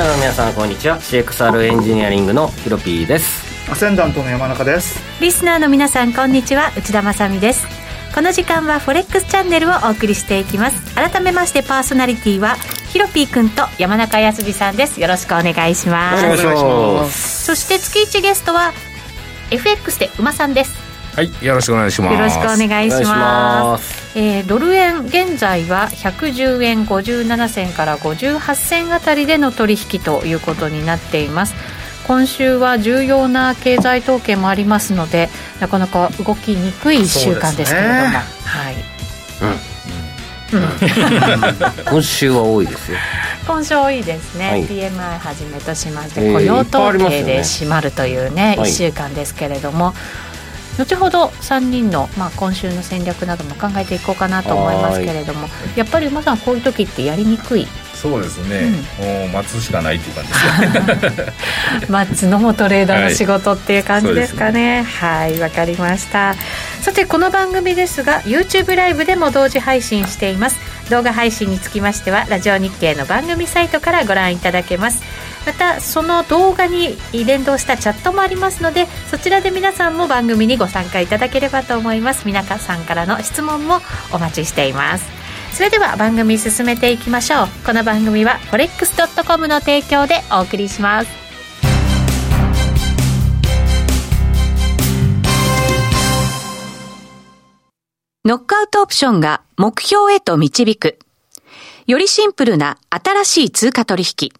スナーの皆さんこんにちは。CXR エンジニアリングのヒロピーです。アセンダントの山中です。リスナーの皆さんこんにちは。内田まさです。この時間はフォレックスチャンネルをお送りしていきます。改めましてパーソナリティはヒロピー君と山中康さんです。よろしくお願いします。お願いします。そして月一ゲストは FX で馬さんです。はいよろしくお願いします。よろしくお願いします。すえー、ドル円現在は110円57銭から58銭あたりでの取引ということになっています。今週は重要な経済統計もありますのでなかなか動きにくい1週間ですけれども、ね。はい、今週は多いですよ。今週多いですね、はい。PMI はじめとしましてえー雇用統計で締まるというねはい。1週間ですけれども、後ほど3人の、まあ、今週の戦略なども考えていこうかなと思いますけれどもやっぱり馬さんこういう時ってやりにくい？そうですね、もう待つしかないっていう感じですね。待つのもトレーダーの仕事っていう感じですかね。はいわ、かりました。さてこの番組ですが YouTube ライブでも同時配信しています。動画配信につきましてはラジオ日経の番組サイトからご覧いただけますまたその動画に連動したチャットもありますのでそちらで皆さんも番組にご参加いただければと思います皆さんからの質問もお待ちしていますそれでは番組進めていきましょうこの番組は forex.com の提供でお送りしますノックアウトオプションが目標へと導く。よりシンプルな新しい通貨取引。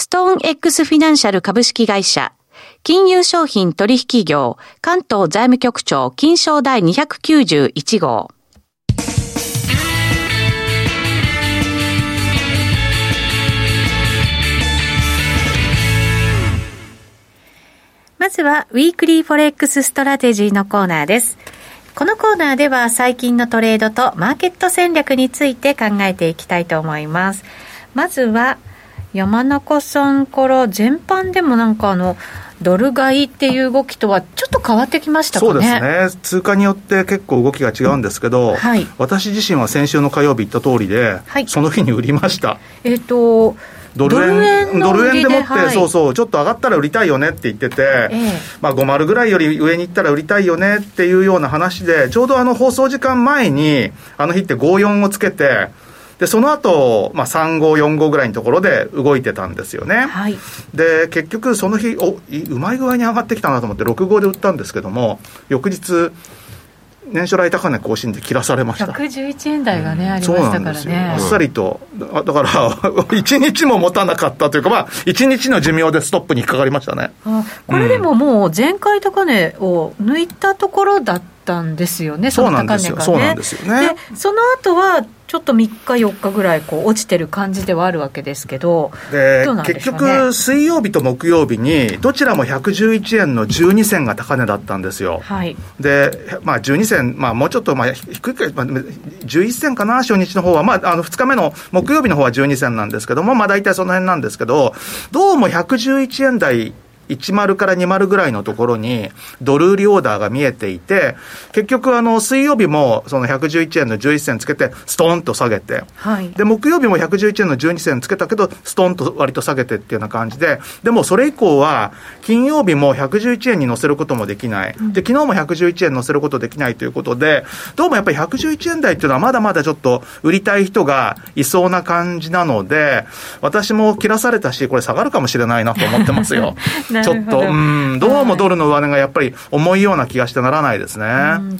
ストーン X フィナンシャル株式会社、金融商品取引業、関東財務局長、金賞第291号。まずは、 Weekly Forex Strategy のコーナーです。このコーナーでは最近のトレードとマーケット戦略について考えていきたいと思います。まずは、山中さんから全般でもなんかあの、ドル買いっていう動きとはちょっと変わってきましたかね？そうですね。通貨によって結構動きが違うんですけど、はい。私自身は先週の火曜日言った通りで、はい。その日に売りました。えっ、と、ドル円のドル円でもって、はい。そうそうちょっと上がったら売りたいよねって言ってて、ええ。まあ、50ぐらいより上に行ったら売りたいよねっていうような話でちょうどあの放送時間前にあの日って54をつけてでその後、まあ35、45ぐらいのところで動いてたんですよね。はい。で結局その日おいうまい具合に上がってきたなと思って6号で売ったんですけども翌日年初来高値更新で切らされました111円台がね、ありましたからねあっ。さりと、あだから、1日も持たなかったというか、まあ、1日の寿命でストップに引っかかりましたね。あこれでももう前回高値を抜いたところだったんですよね、そうの高値がね。なんですよ、そうなんですよね。でその後はちょっと3日、4日ぐらいこう落ちてる感じではあるわけですけど、でどうなんで結局、水曜日と木曜日に、どちらも111円の12銭が高値だったんですよ。はい、で、まあ、12銭、まあ、もうちょっと、まあ、低いか、まあ、11銭かな、初日の方は、まあ、あの、2日目の木曜日の方は12銭なんですけども、まあ、大体その辺なんですけど、どうも111円台10から20ぐらいのところに、ドル売りオーダーが見えていて、結局、あの、水曜日も、その111円の11銭つけて、ストーンと下げて、はい。で、木曜日も111円の12銭つけたけど、ストーンと割と下げてっていうような感じで、でもそれ以降は、金曜日も111円に乗せることもできない。で、昨日も111円乗せることできないということで、どうもやっぱり111円台っていうのはまだまだちょっと売りたい人がいそうな感じなので、私も切らされたし、これ下がるかもしれないなと思ってますよ。ちょっと、うん、どうもドルの上値がやっぱり重いような気がしてならないですね。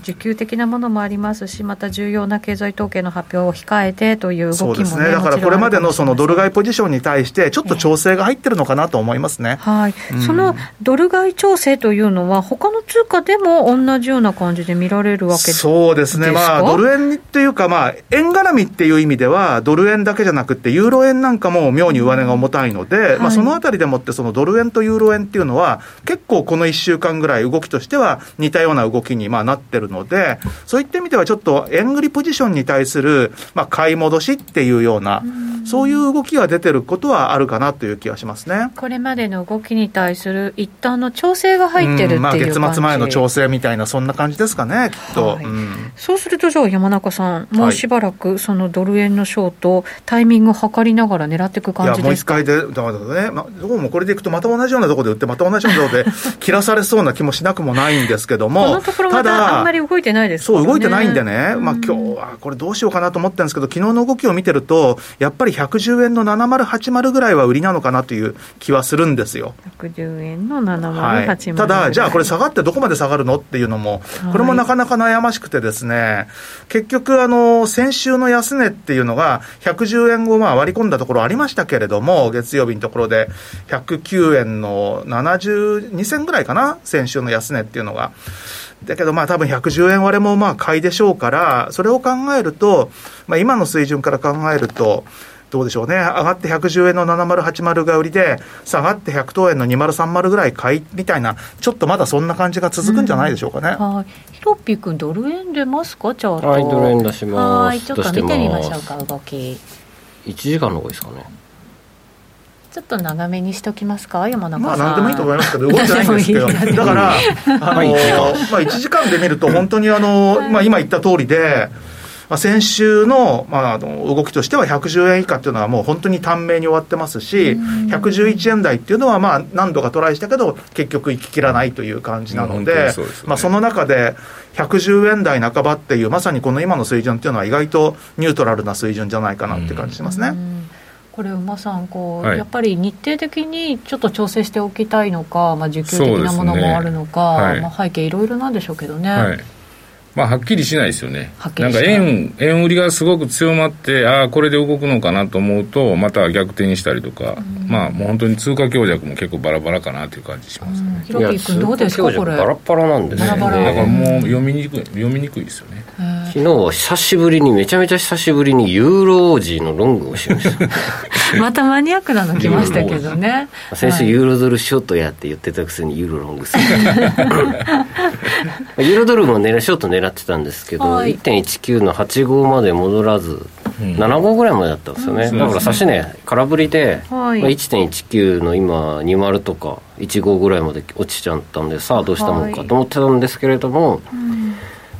需給的なものもありますし、また重要な経済統計の発表を控えてという動きも、ね、そうですね。だからこれまでのそのドル買いポジションに対して、ちょっと調整が入ってるのかなと思いますね。はい、うん、そのドル買い調整というのは、他の通貨でも同じような感じで見られるわけそうですね。まあ、ドル円っていうか、まあ、円絡みっていう意味では、ドル円だけじゃなくて、ユーロ円なんかも妙に上値が重たいので、はい、まあ、そのあたりでもって、そのドル円とユーロ円っていうのは、結構この1週間ぐらい動きとしては似たような動きにまあなってるので、そういった意味ではちょっと円売りポジションに対するまあ買い戻しっていうような、そういう動きが出てることはあるかなという気がしますね。これまでの動きに対する一旦の調整が入ってるっていうまあ、月末前の調整みたいな、そんな感じですかね、きっと。はい。うん、そうすると、じゃあ、山中さん、もうしばらくそのドル円のショート、タイミングを測りながら狙っていく感じですか？いや、もう一回で、だからね、まあ、どうもこれでいくと、また同じようなところで売って、また同じようなところで 切らされそうな気もしなくもないんですけども、たあんまり動いてないです、ね、そう、動いてないんでね、まあ今日はこれどうしようかなと思ったんですけど、昨日の動きを見てると、やっぱり110円の7080ぐらいは売りなのかなという気はするんですよ。110円の7080、はい、ただ、じゃあこれ下がってどこまで下がるのっていうのも、これもなかなか悩ましくてですね、結局、あの、先週の安値っていうのが、110円をまあ割り込んだところありましたけれども、月曜日のところで、109円の72銭ぐらいかな、先週の安値っていうのが。だけどまあ多分110円割れもまあ買いでしょうから、それを考えると、まあ今の水準から考えると、どうでしょうね、上がって110円の7080が売りで、下がって100等円の2030ぐらい買いみたいな、ちょっとまだそんな感じが続くんじゃないでしょうかね。うん、はいヒロピー君、ドル円出ますか、チャート。はい、ドル円出します。はい、ちょっと見てみましょうか、動き。1時間の方がいいですかね。ちょっと長めにしときますか、山中さん。まあ、なんでもいいと思いますけど、動いてないんですけど、だから、あのまあ、1時間で見ると、本当にあの、まあ、今言った通りで、まあ、先週の,、まあ、あの動きとしては110円以下っていうのはもう本当に短命に終わってますし、111円台っていうのはまあ何度かトライしたけど、結局行ききらないという感じなので、そ、ね、まあ、その中で110円台半ばっていう、まさにこの今の水準っていうのは意外とニュートラルな水準じゃないかなって感じしますね。これ、馬さんこう、はい、やっぱり日程的にちょっと調整しておきたいのか、まあ、需給的なものもあるのか、ねはい、まあ、背景、いろいろなんでしょうけどね。はいまあ、はっきりしないですよね、なんか円円売りがすごく強まって、ああ、これで動くのかなと思うと、また逆転したりとか、まあ、もう本当に通貨強弱も結構バラバラかなという感じしますね。ひろき君、どうですか、これ？バラバラなんですね。だからもう読みにくい読みにくいですよね。昨日は久しぶりに、めちゃめちゃ久しぶりにユーロ王子のロングをしました。またマニアックなの来ましたけどね。先週、ユーロドルショートやって言ってたくせにユーロロングする。ユーロドルも狙ショート狙ってたんですけど、はい、1.19の85まで戻らず、うん、75ぐらいまでだったんですよね、うん、だから指値空振りで、はい、まあ、1.19の今20とか15ぐらいまで落ちちゃったんでさあどうしたもんかと思ってたんですけれども、はいまあ、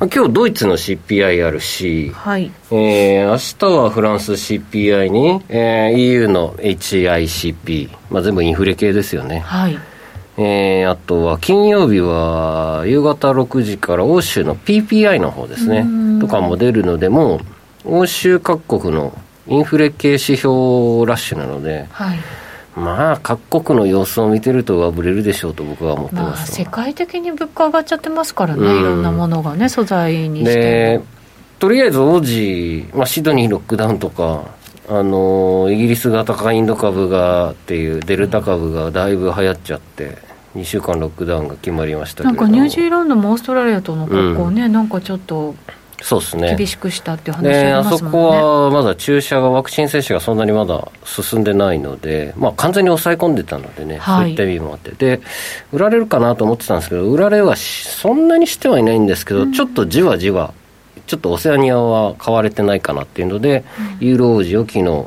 今日ドイツの CPI あるし、はい。えー、明日はフランス CPI に、えー、EU の HICP、まあ、全部インフレ系ですよね。はい。えー、あとは金曜日は夕方6時から欧州の PPI の方ですね、とかも出るので、もう欧州各国のインフレ系指標ラッシュなので、はい、まあ、各国の様子を見てると上振れるでしょうと僕は思ってます、まあ、世界的に物価上がっちゃってますからね、いろんなものがね、素材にして。とりあえず王子、まあ、シドニーロックダウンとか、あのイギリス型かインド株がっていうデルタ株がだいぶ流行っちゃって。2週間ロックダウンが決まりましたなんかニュージーランドもオーストラリアとの格好ね、うん、なんかちょっとそうですね。厳しくしたっていう話ありますもんね。あそこはまだ注射がワクチン接種がそんなにまだ進んでないので、まあ、完全に抑え込んでたのでね、はい、そういった意味もあって。で売られるかなと思ってたんですけど売られはそんなにしてはいないんですけど、うん、ちょっとじわじわちょっとオセアニアは買われてないかなっていうので、うん、ユーロオージーを昨日、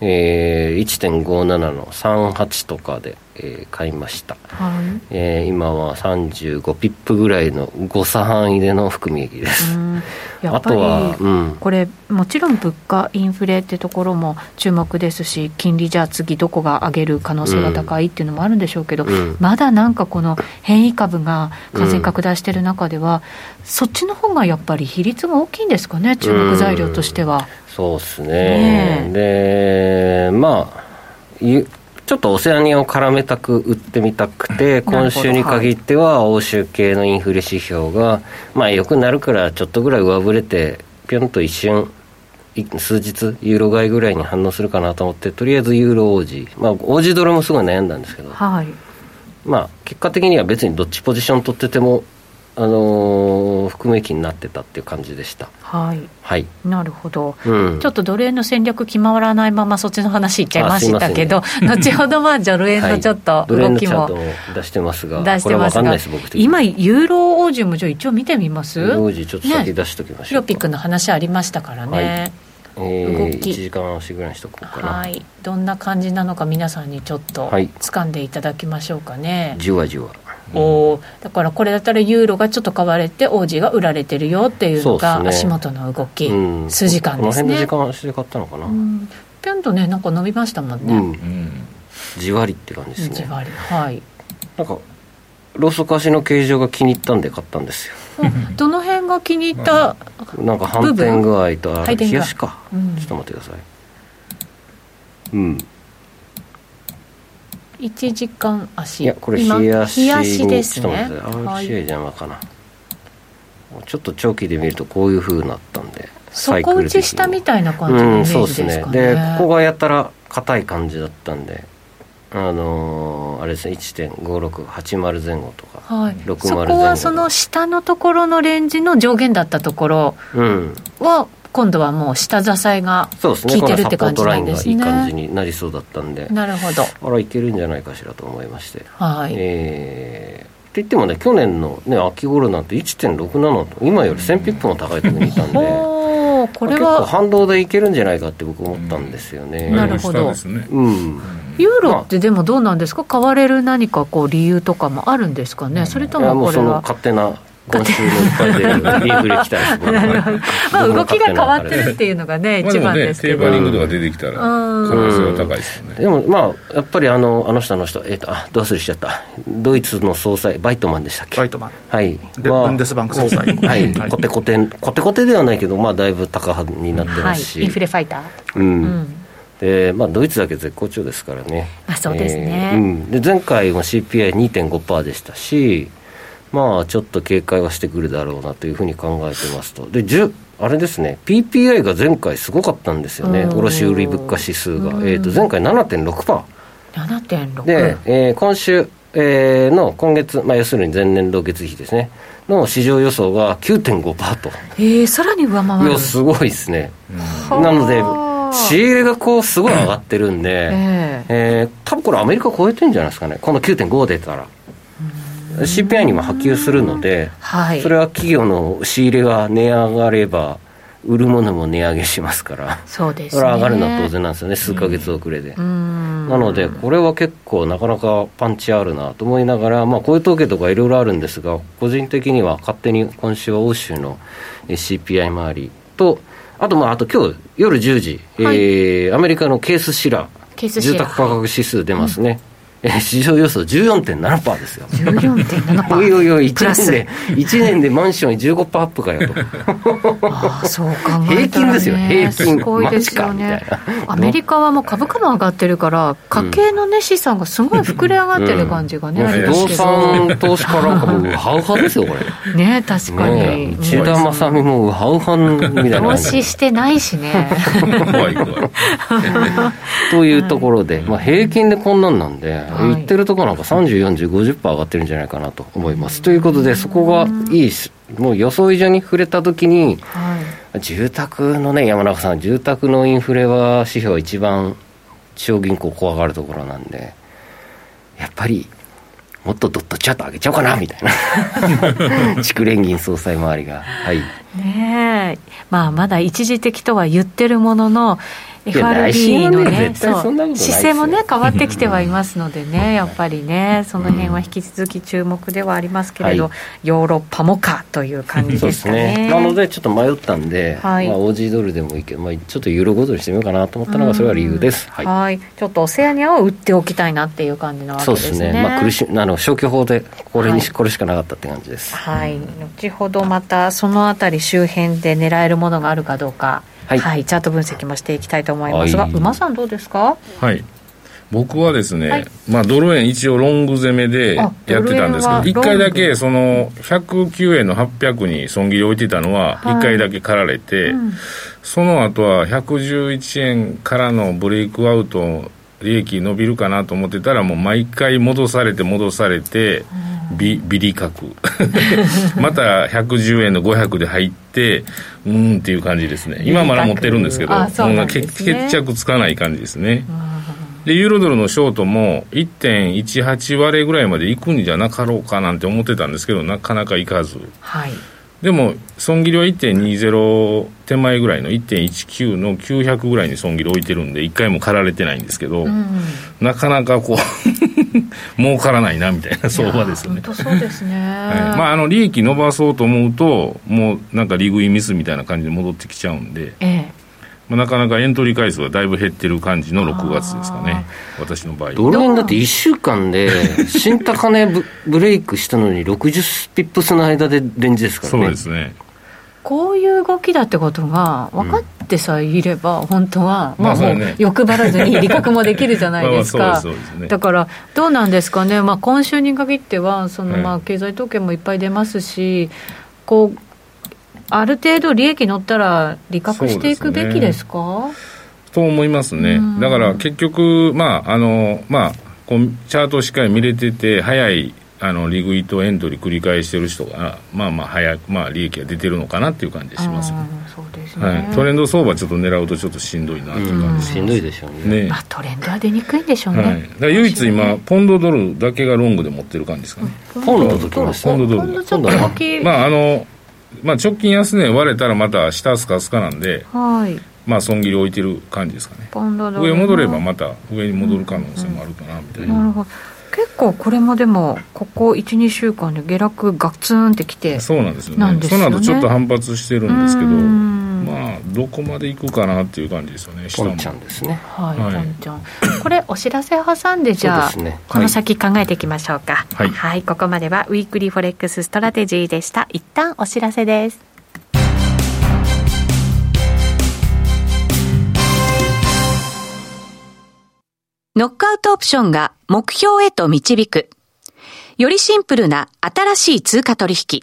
えー、1.57の38とかでえー、買いました、はい、えー、今は35ピップぐらいの誤差範囲での含み益です。やっぱり、うん、これもちろん物価インフレってところも注目ですし金利じゃあ次どこが上げる可能性が高いっていうのもあるんでしょうけど、うん、まだなんかこの変異株が感染拡大している中では、うん、そっちの方がやっぱり比率が大きいんですかね注目材料としては、そうですね、ね、でまあちょっとオセアニアを絡めたく売ってみたくて、今週に限っては欧州系のインフレ指標が、まあ良くなるからちょっとぐらい上振れて、ぴょんと一瞬、数日、ユーロ買いぐらいに反応するかなと思って、とりあえずユーロ王子、まあ、王子ドルもすごい悩んだんですけど、はい、まあ、結果的には別にどっちポジション取ってても、あのー、含め益になってたっていう感じでした。はい。はい。なるほど。うん、ちょっとドル円の戦略決まらないままそっちの話いっちゃいましたけど、ね、後ほどまあドル円のちょっと動きも、はい、出してますが、出してますが、今ユーロオージウムじゃ一応見てみます？ユーロオージちょっと先出しときましょう、ね。ヒロピックの話ありましたからね。はい。えー、動き。1時間足ぐらいにしとこうかな。はい。どんな感じなのか皆さんにちょっと掴んでいただきましょうかね、はい、じわじわおだからこれだったらユーロがちょっと買われて王子が売られてるよっていうのが足元の動き、ね、数時間ですね。この辺で時間足で買ったのかな、うん、ぴょんとねなんか伸びましたもんね、うん、じわりって感じですね。じわり。はい。なんかローソク足の形状が気に入ったんで買ったんですよ、どの辺が気に入ったなんか反転具合と冷やしか、うん、ちょっと待ってください。うん1時間足。いやこれ冷やし冷やしですね。ちょっと待って RCA 邪魔かな、はい、ちょっと長期で見るとこういうふうになったんで底打ちしたみたいな感じのイメージですかね、うん、そうですね。でここがやったら硬い感じだったんであのー、あれですね。1.5680前後とか、はい、60そこはその下のところのレンジの上限だったところは、うん今度はもう下支えが効いてるって感じなんですね。いい感じになりそうだったんで、なるほど。あらいけるんじゃないかしらと思いまして。はい。えー、って言ってもね去年のね秋頃なんて1.67と今より1000ピップも高いところにいたんで。これは反動でいけるんじゃないかって僕思ったんですよね。なるほど。うん。ユーロってでもどうなんですか、買われる何かこう理由とかもあるんですかね、それともこれは。勝手な今週の一発でインフレ来たらまあ動きが変わってるっていうのがね一番ですけど、テーパリングとか出てきたら可能性は高いですよね。でもまあやっぱりあのあの人あの人えっ、ー、とあどうするしちゃった。ドイツの総裁バイトマンでしたっけ？バイトマン。はい。で、まあ、ブンデスバンク総裁。はい、コテコテコテコテではないけどまあだいぶ高派になってますし、はい、インフレファイター。うん、うん。でまあ、ドイツだけ絶好調ですからね、あそうですね、えーうん、で前回も CPI2.5% でしたし、まあちょっと警戒はしてくるだろうなというふうに考えてますと。で、あれですね、PPI が前回すごかったんですよね、卸売物価指数が。えー、と前回7.6%。7.6で、えー、今週、えー、の今月、まあ、要するに前年度月比ですね、の市場予想が9.5%と。えー、さらに上回るいや、すごいですね。なので、仕入れがこうすごい上がってるんで、えー、えー、多分これアメリカ超えてるんじゃないですかね、この9.5出たら。CPI にも波及するので、はい、それは企業の仕入れが値上がれば、売るものも値上げしますから、そうです、ね、それは上がるのは当然なんですよね、数か月遅れで。なので、これは結構、なかなかパンチあるなと思いながら、まあ、こういう統計とかいろいろあるんですが、個人的には勝手に今週は欧州の CPI 周りと、あと、まあ、あと今日夜10時、はい、えー、アメリカのケースシラー、住宅価格指数出ますね。うんえ市場予想14.7%ですよ。14.7%。おいおいおい、1年で、1年でマンション15%アップかよと。ああ、そう考ね、平均ですよ、平均。すごいですよね。アメリカはもう株価も上がってるから、家計のね、資産がすごい膨れ上がってる感じがね、うん、不動産投資家なんかもうハウハウですよ、これ。ね確かに。内田正美もウハウハンみたいな。投資してないしね。怖い怖い。というところで、まあ平均でこんなんなんで、言ってるところなんか30、40、50%上がってるんじゃないかなと思います。ということで、そこがいいもう予想以上に触れたときに、はい、住宅のね、山中さん、住宅のインフレは指標一番地方銀行怖がるところなんで、やっぱり、もっとどっとチャッと上げちゃおうかなみたいな。築連銀総裁周りが。はい。ねえ。まあまだ一時的とは言ってるものの FRB のね、そう。姿勢もね、変わってきてはいますのでね、やっぱりね、その辺は引き続き注目ではありますけれど、ヨーロッパもかという感じですかね。なので、ちょっと迷ったんで、はい、まあ、OG ドルでもいいけど、まあ、ちょっとユーロごとにしてみようかなと思ったのが、それは理由です。はい、ちょっとオセアニアを売っておきたいなっていう感じなわけですね。そうですね、まあ、苦しあの消去法でこれに、これしかなかったって感じです。はい、後ほどまたそのあたり周辺で狙えるものがあるかどうか。はい、はい、チャート分析もしていきたいと思いますが、はい、馬さんどうですか？はい。僕はですね、はい、まあ、ドル円一応ロング攻めでやってたんですけど、1回だけその109円の800に損切り置いてたのは、1回だけ刈られて、はいうん、その後は111円からのブレイクアウト、利益伸びるかなと思ってたら、もう毎回戻されて、戻されて、ビビリ角。また110円の500で入ってうんっていう感じですね。今まだ持ってるんですけど、ね、決着つかない感じですね。でユーロドルのショートも1.18割れぐらいまでいくんじゃなかろうかなんて思ってたんですけどなかなかいかず、はい、でも損切りは1.20手前ぐらいの1.19の900ぐらいに損切り置いてるんで1回も刈られてないんですけど、うん、なかなかこう 儲からないなみたいな相場ですよね。そうですね。はい、まああの利益伸ばそうと思うともうなんか利食いミスみたいな感じで戻ってきちゃうんで。ええまあ、なかなかエントリー回数はだいぶ減ってる感じの6月ですかね、私の場合ドル円だって1週間で、新高値ブブレイクしたのに、60ピップスの間でレンジですからね。そうですね。こういう動きだってことが分かってさえいれば、本当は、まあもう欲張らずに利確もできるじゃないですか、だからどうなんですかね、まあ、今週に限っては、そのまあ経済統計もいっぱい出ますし、こうある程度利益乗ったら利確していくべきですか？と思いますね、だから結局、まああのまあ、こうチャートをしっかり見れてて、早いあの利食いとエントリー繰り返してる人が、まあまあ早く、まあ、利益が出てるのかなっていう感じしますね。そうですね、はい、トレンド相場ちょっと狙うとちょっとしんどいなっていう感じしんどいでしょうね。ね、まあ、トレンドは出にくいんでしょうね、はい、だ唯一今ポンドドルだけがロングで持ってる感じですかね、ポンドときましたポンドドル。まああのまあ、直近安値割れたらまた下すかすかなんで、はい、まあ損切り置いてる感じですかね。上戻ればまた上に戻る可能性もあるかなみたいな、うんうん、なるほど。結構これもでもここ12週間で下落ガツンってきてそうなんですよね、ね、その後ちょっと反発してるんですけどまあどこまでいくかなっていう感じですよねポンちゃんですね。はい、はい、ポンちゃん。これお知らせ挟んでじゃあ、ね、この先考えていきましょうか、はい、はい、ここまではウィークリーフォレックスストラテジーでした。一旦お知らせです。ノックアウトオプションが目標へと導く。よりシンプルな新しい通貨取引。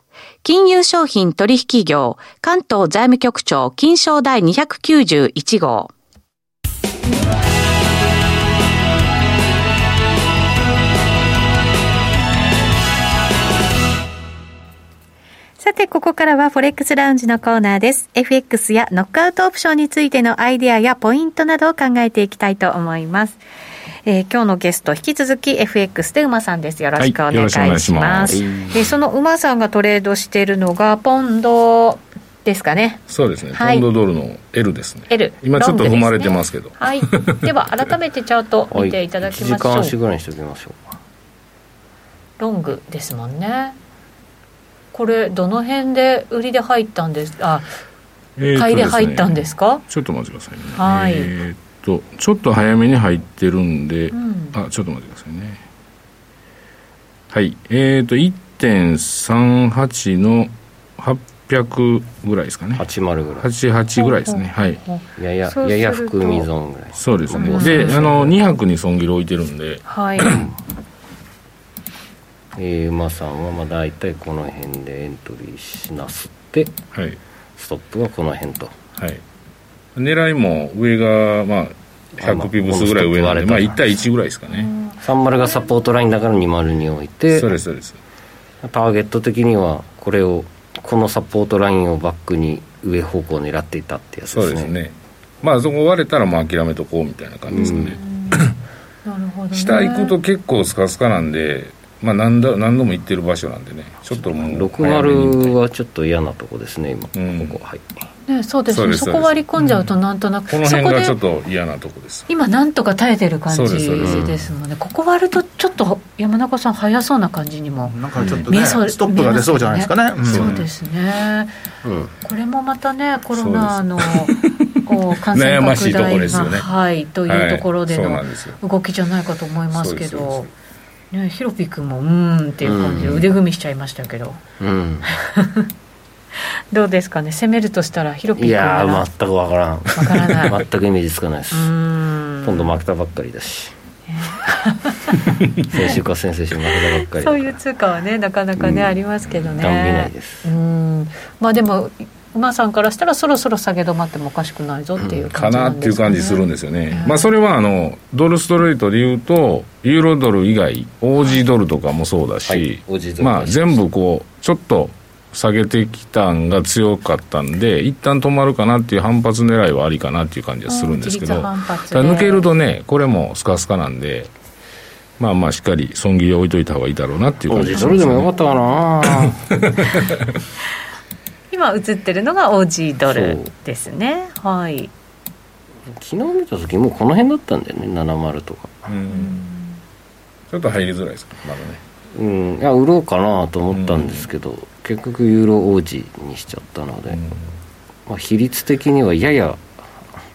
金融商品取引業、関東財務局長、金賞第291号。さて、ここからはフォレックスラウンジのコーナーです。FX やノックアウトオプションについてのアイデアやポイントなどを考えていきたいと思います。えー、今日のゲスト引き続き FX で馬さんです。よろしくお願いします,、はい、ます。でその馬さんがトレードしているのがポンドですかね。そうですね、はい、ポンドドルの L ですね。L 今ちょっと踏まれてますけど、ね、はい。では改めてチャート 見ていただきましょう、はい、時間足ぐらいにしておきましょうロングですもんね。これどの辺で売りで入ったんですあ、え買いで入ったんですか？ちょっと待ってくださいね。はい。えー、っとちょっと早めに入ってるんで、うん、あちょっと待ってくださいね。はい。えー、っと1.38の800ぐらいですかね。80ぐらい。88ぐらいですね。はい。やややや含みゾーンぐらい。そうですね。であの2泊に損切り置いてるんで。はい。えー、馬さんはまあ大体この辺でエントリーしなすって、はい、ストップはこの辺と、はい、狙いも上がまあ100ピブスぐらい上なんで、まあ、1対1ぐらいですかね。30がサポートラインだから20に置いてそうですそうです。ターゲット的にはこれをこのサポートラインをバックに上方向を狙っていたってやつですね。そうですね。まあそこ割れたらまあ諦めとこうみたいな感じですかね、なるほど、ね、下行くと結構スカスカなんでまあ何度何度も行ってる場所なんでね。ちょっともう60はちょっと嫌なとこですね今、うん、ここはいね、そうですね。そこ割り込んじゃうとなんとなく、うん、この辺がちょっと嫌なとこです。今なんとか耐えてる感じですもんね。ここ割るとちょっと山中さん早そうな感じにもなんかちょっと、ね、ストップが出そうじゃないですかね、うん、そうですね、うん、これもまたねコロナの 感染拡大が、ね、はい、というところでの動きじゃないかと思いますけど、ね、ヒロピ君もうんっていう感じで腕組みしちゃいましたけど、うん、どうですかね？攻めるとしたらヒロピ君いや全く分からん。分からない。全くイメージつかないです。今度負けたばっかりだし。先週か先々週負けたばっかりそういう通貨はねなかなかね、うん、ありますけどね。断ないです。うん。まあでも馬さんからしたらそろそろ下げ止まってもおかしくないぞっていう感じなんですか、ね、かなっていう感じするんですよね、まあ、それはあのドルストレートでいうとユーロドル以外オージードルとかもそうだし、はい、まあ、全部こうちょっと下げてきたんが強かったんで一旦止まるかなっていう反発狙いはありかなっていう感じはするんですけど抜けるとねこれもスカスカなんでまあまあしっかり損切り置いといた方がいいだろうなっていう感じです、ね、それでもよかったかな。今映ってるのがオージードルですね。はい。昨日見た時もうこの辺だったんだよね70とか。ちょっと入りづらいですかまだね。うん。いや売ろうかなと思ったんですけど、結局ユーロ王子にしちゃったので、まあ、比率的にはやや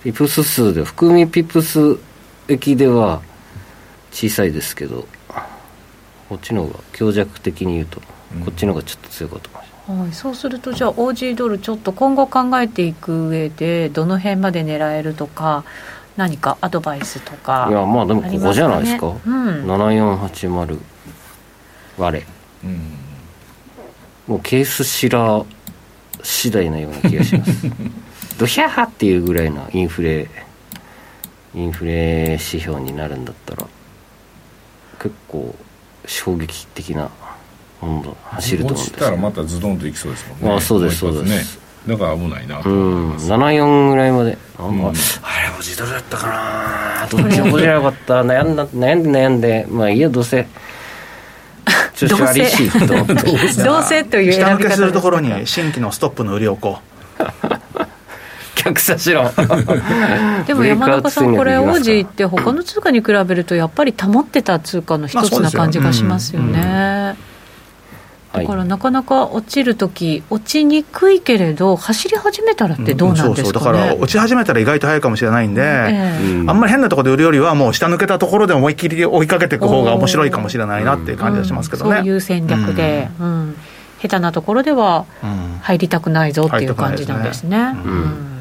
ピプス数で含みピプス駅では小さいですけどこっちの方が強弱的に言うとこっちの方がちょっと強かったかもしれない。はい、そうするとじゃあ OG ドルちょっと今後考えていく上でどの辺まで狙えるとか何かアドバイスとか、ね、いやまあでもここじゃないですか、うん、7480割れ、うん、もうケースシラー次第なような気がします。ドヒャーっていうぐらいのインフレインフレ指標になるんだったら結構衝撃的な温度走ると思うんです落ちたらまたズドンといきそうですもんね。あそうですそうです、ね、だから危ないな。うん、74ぐらいまでなんか、うん、あれおじドルだったかなどっちもこじゃなかった。悩んだ悩んで悩んでまあいいやどうせ調子悪いしとどうせという下請けするところに新規のストップの売りをこう逆さしろでも山中さんこれオージーって他の通貨に比べるとやっぱり保ってた通貨の一つな感じがしますよね、だからなかなか落ちるとき、落ちにくいけれど、走り始めたらってどうなんですか、ね。うん、そうそう。だから落ち始めたら意外と早いかもしれないんで、えー、あんまり変なところで売るよりは、もう下抜けたところで思いっきり追いかけていく方が面白いかもしれないなっていう感じがしますけどね。うん、そういう戦略で、うん、下手なところでは入りたくないぞっていう感じなんですね。うん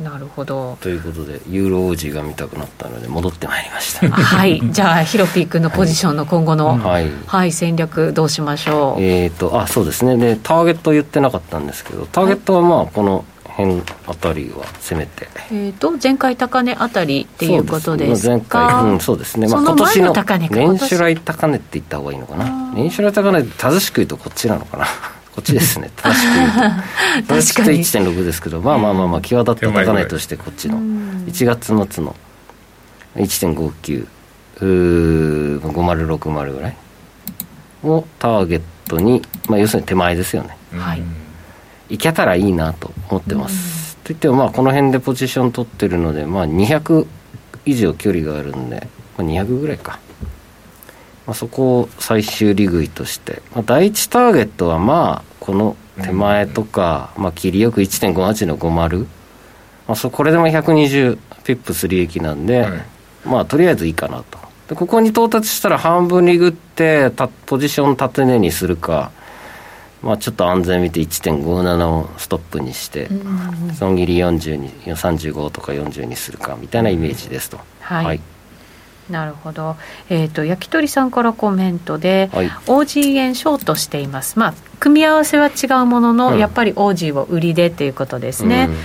なるほど。ということでユーロ王子が見たくなったので戻ってまいりました。はい。じゃあヒロピー君のポジションの今後の、はい、はい、戦略どうしましょう？えっ、ー、とあそうですね。でターゲット言ってなかったんですけどターゲットはまあこの辺あたりは攻めて、えーと、前回高値あたりっていうことですか？前回、うん、そうですね、まあ、今年の年初来高値って言った方がいいのかな？年初来高値正しく言うとこっちなのかな？こっちですね。正しく言うと。確かに。1.6ですけどまあまあまあまあ際立った高値としてこっちの。1月末の1.59 5060ぐらいをターゲットに、まあ、要するに手前ですよね、はい、いけたらいいなと思ってます、といってもまあこの辺でポジション取ってるので、まあ、200以上距離があるんで、まあ、200ぐらいか、まあ、そこを最終利食いとして、まあ、第一ターゲットはまあこの手前とか、まあ、切りよく1.58の50、まあ、そこれでも120ピップス利益なんで、はい、まあとりあえずいいかなと。でここに到達したら半分リグってポジション縦値にするかまあ、ちょっと安全見て1.57をストップにして、損切り40に35とか40にするかみたいなイメージですと。はい、はいなるほど、えーと、焼き鳥さんからコメントで、はい、OG 円ショートしています、まあ、組み合わせは違うものの、うん、やっぱり OG を売りでということですね。うん。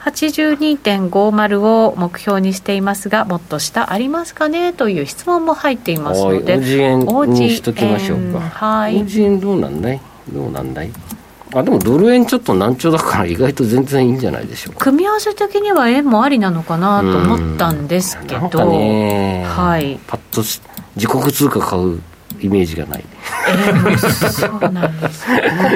82.50を目標にしていますがもっと下ありますかねという質問も入っていますので OG 円にしときましょうか。はい。OG 円どうなんだい？どうなんだい？あでもドル円ちょっと難聴だから意外と全然いいんじゃないでしょうか。組み合わせ的には円もありなのかなと思ったんですけど、はい。パッとし自国通貨買うイメージがない、えー、そうなんです。こ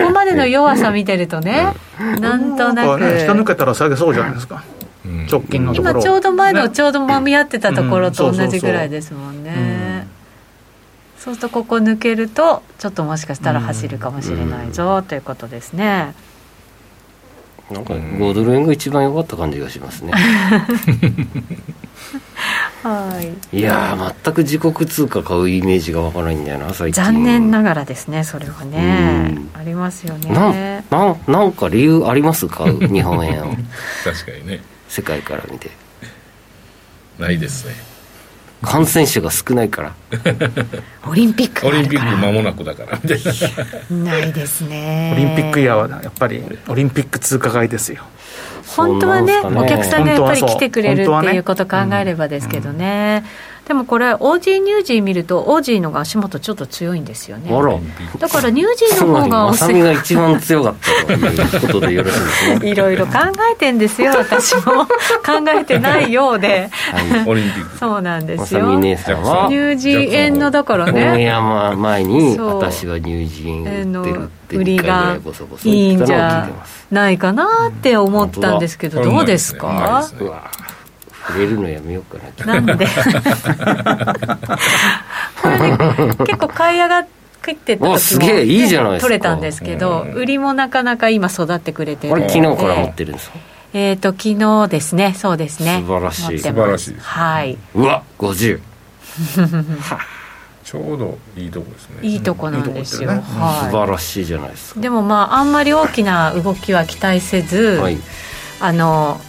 こまでの弱さ見てるとね、うん、なんとなく、ね、下抜けたら下げそうじゃないですか、うん、直近のところ。今ちょうど前のちょうどもみ合ってたところと同じぐらいですもんね、そうするとここ抜けるとちょっともしかしたら走るかもしれないぞ、ということですね。なんか5ドル円が一番良かった感じがしますね。はい。いや全く自国通貨買うイメージがわからないんだよな最近。残念ながらですねそれはね、ありますよね。なななんか理由あります買う日本円を。確かにね。世界から見て。ないですね感染者が少ないから。オリンピックオリンピック間もなくだから。ないですね。オリンピックイヤーはやっぱりオリンピック通貨買いですよ。本当はね、ね、お客さんがやっぱり来てくれるっていうこと考えればですけどね、でもこれ、オージーニュージー見ると、オージーのが足元ちょっと強いんですよね。だからニュージーの方がおすが一番強かったということでよろしいですね。いろいろ考えてんですよ、私も。考えてないようで。はい、オリンピック。そうなんですよ。ニュージー円のだからね。オンエア前に、私はニュージー円売ってるって。売りがいいんじゃないかなって思ったんですけど、どうですか、触れるのやめようかな。なんで？これね結構買い上がってた時もいいじゃない取れたんですけど、売りもなかなか今育ってくれてるこれ昨日から持ってるんですか？えっ、ー、と昨日ですね。そうですね。素晴らしい。素晴らしいはい。うわ50 ちょうどいいとこですね。いいとこなんですよ、ね。はい、素晴らしいじゃないですか。でもまああんまり大きな動きは期待せず、はい、あの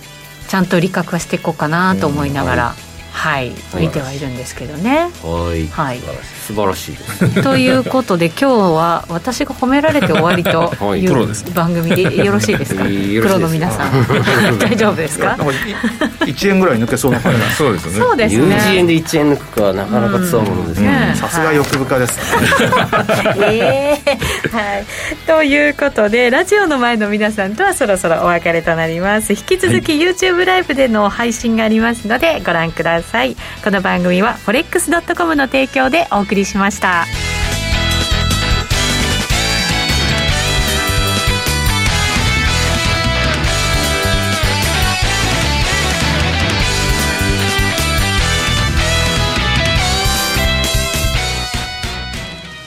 ちゃんと理覚はしていこうかなと思いながら、はい、見てはいるんですけどね。はい、はい、素晴らしいということで今日は私が褒められて終わりという 番組でよろしいですか？黒の皆さん。大丈夫ですか？1円ぐらい抜けそうな感じそうですね。そうですね。1円で1円抜くかなかなかつわものですね。さすが欲深です、えー、はい。ということでラジオの前の皆さんとはそろそろお別れとなります。引き続き YouTube ライブでの配信がありますのでご覧くださいこの番組は forex.com の提供でお送りしました。